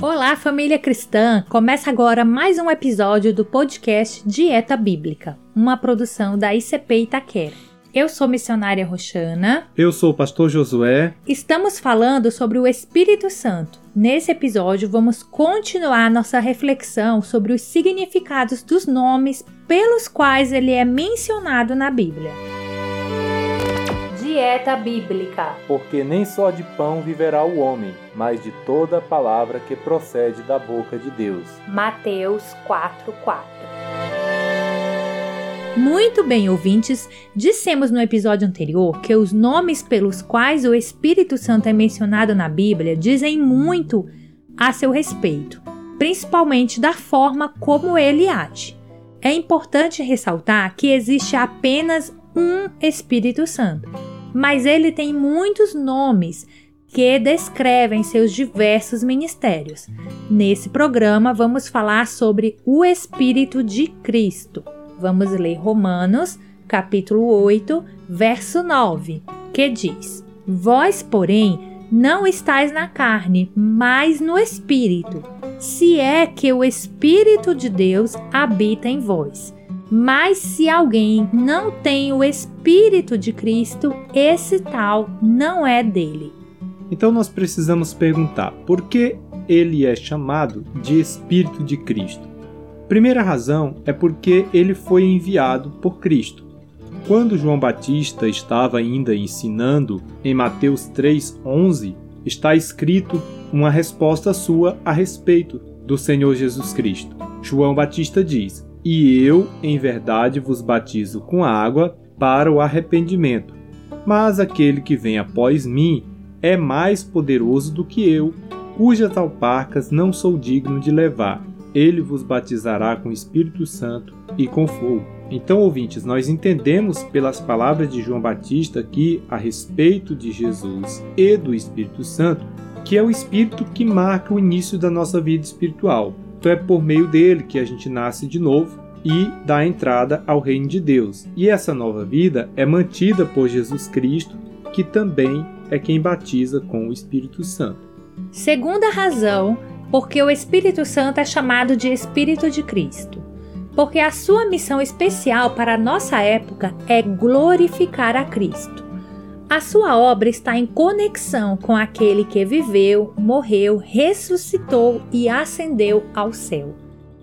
Olá, família cristã! Começa agora mais um episódio do podcast Dieta Bíblica, uma produção da ICP Itaquera. Eu sou missionária Roxana. Eu sou o pastor Josué. Estamos falando sobre o Espírito Santo. Nesse episódio, vamos continuar nossa reflexão sobre os significados dos nomes pelos quais ele é mencionado na Bíblia. Dieta Bíblica. Porque nem só de pão viverá o homem, mas de toda palavra que procede da boca de Deus. Mateus 4:4. Muito bem, ouvintes, dissemos no episódio anterior que os nomes pelos quais o Espírito Santo é mencionado na Bíblia dizem muito a seu respeito, principalmente da forma como ele age. É importante ressaltar que existe apenas um Espírito Santo mas ele tem muitos nomes que descrevem seus diversos ministérios. Nesse programa, vamos falar sobre o Espírito de Cristo. Vamos ler Romanos, capítulo 8, verso 9, que diz: Vós, porém, não estáis na carne, mas no Espírito, se é que o Espírito de Deus habita em vós. Mas se alguém não tem o Espírito de Cristo, esse tal não é dele. Então nós precisamos perguntar por que ele é chamado de Espírito de Cristo. Primeira razão é porque ele foi enviado por Cristo. Quando João Batista estava ainda ensinando, em Mateus 3:11, está escrito uma resposta sua a respeito do Senhor Jesus Cristo. João Batista diz: e eu, em verdade, vos batizo com água para o arrependimento. Mas aquele que vem após mim é mais poderoso do que eu, cujas alparcas não sou digno de levar. Ele vos batizará com Espírito Santo e com fogo. Então, ouvintes, nós entendemos pelas palavras de João Batista aqui a respeito de Jesus e do Espírito Santo, que é o Espírito que marca o início da nossa vida espiritual. Então é por meio dele que a gente nasce de novo e dá entrada ao reino de Deus. E essa nova vida é mantida por Jesus Cristo, que também é quem batiza com o Espírito Santo. Segunda razão, porque o Espírito Santo é chamado de Espírito de Cristo. Porque a sua missão especial para a nossa época é glorificar a Cristo. A sua obra está em conexão com aquele que viveu, morreu, ressuscitou e ascendeu ao céu.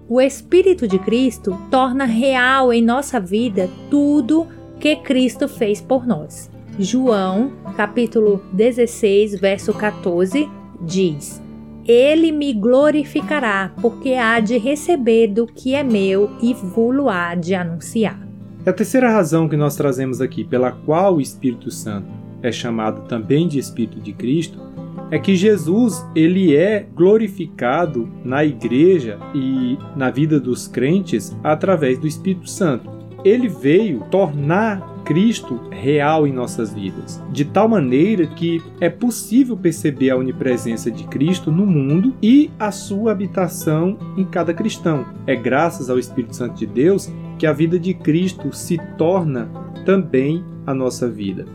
O Espírito de Cristo torna real em nossa vida tudo que Cristo fez por nós. João, capítulo 16, verso 14, diz: Ele me glorificará, porque há de receber do que é meu e vulo há de anunciar. A terceira razão que nós trazemos aqui, pela qual o Espírito Santo é chamado também de Espírito de Cristo, é que Jesus ele é glorificado na igreja e na vida dos crentes através do Espírito Santo. Ele veio tornar Cristo real em nossas vidas, de tal maneira que é possível perceber a onipresença de Cristo no mundo e a sua habitação em cada cristão. É graças ao Espírito Santo de Deus que a vida de Cristo se torna também a nossa vida.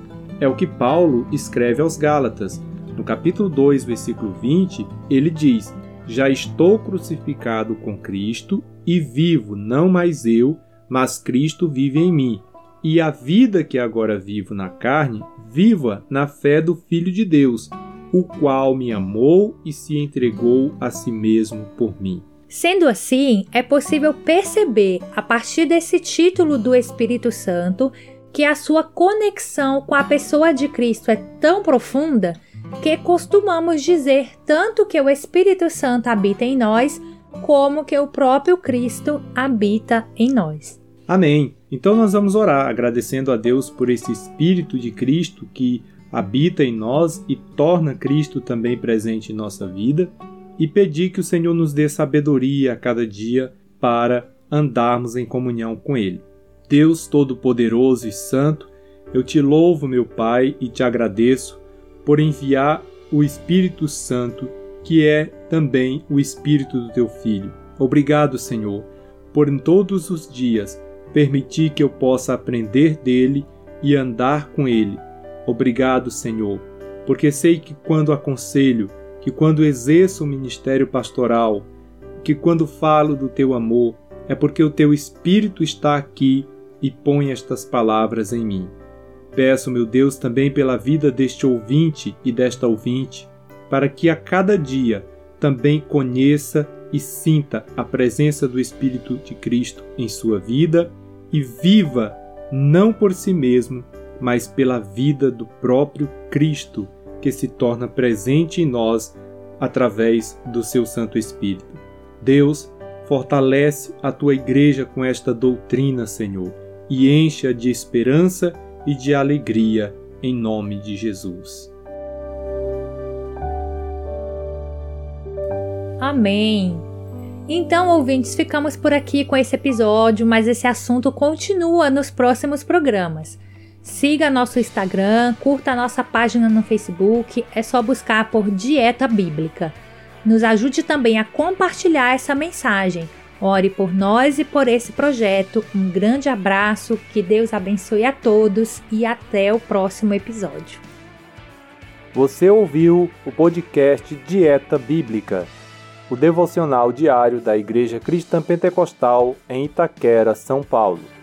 É o que Paulo escreve aos Gálatas. No capítulo 2, versículo 20, ele diz: Já estou crucificado com Cristo e vivo, não mais eu, mas Cristo vive em mim. E a vida que agora vivo na carne, viva na fé do Filho de Deus, o qual me amou e se entregou a si mesmo por mim. Sendo assim, é possível perceber, a partir desse título do Espírito Santo, que a sua conexão com a pessoa de Cristo é tão profunda que costumamos dizer tanto que o Espírito Santo habita em nós, como que o próprio Cristo habita em nós. Amém. Então nós vamos orar agradecendo a Deus por esse Espírito de Cristo que habita em nós e torna Cristo também presente em nossa vida e pedir que o Senhor nos dê sabedoria a cada dia para andarmos em comunhão com Ele. Deus Todo-Poderoso e Santo, eu te louvo, meu Pai, e te agradeço por enviar o Espírito Santo, que é também o Espírito do teu Filho. Obrigado, Senhor, por em todos os dias permitir que eu possa aprender dele e andar com ele. Obrigado, Senhor, porque sei que quando aconselho que quando exerço o ministério pastoral, que quando falo do teu amor, é porque o teu Espírito está aqui e põe estas palavras em mim. Peço, meu Deus, também pela vida deste ouvinte e desta ouvinte, para que a cada dia também conheça e sinta a presença do Espírito de Cristo em sua vida e viva não por si mesmo, mas pela vida do próprio Cristo que se torna presente em nós através do seu Santo Espírito. Deus, fortalece a tua igreja com esta doutrina, Senhor, e enche-a de esperança e de alegria, em nome de Jesus. Amém. Então, ouvintes, ficamos por aqui com esse episódio, mas esse assunto continua nos próximos programas. Siga nosso Instagram, curta nossa página no Facebook, é só buscar por Dieta Bíblica. Nos ajude também a compartilhar essa mensagem. Ore por nós e por esse projeto. Um grande abraço, que Deus abençoe a todos e até o próximo episódio. Você ouviu o podcast Dieta Bíblica, o devocional diário da Igreja Cristã Pentecostal em Itaquera, São Paulo.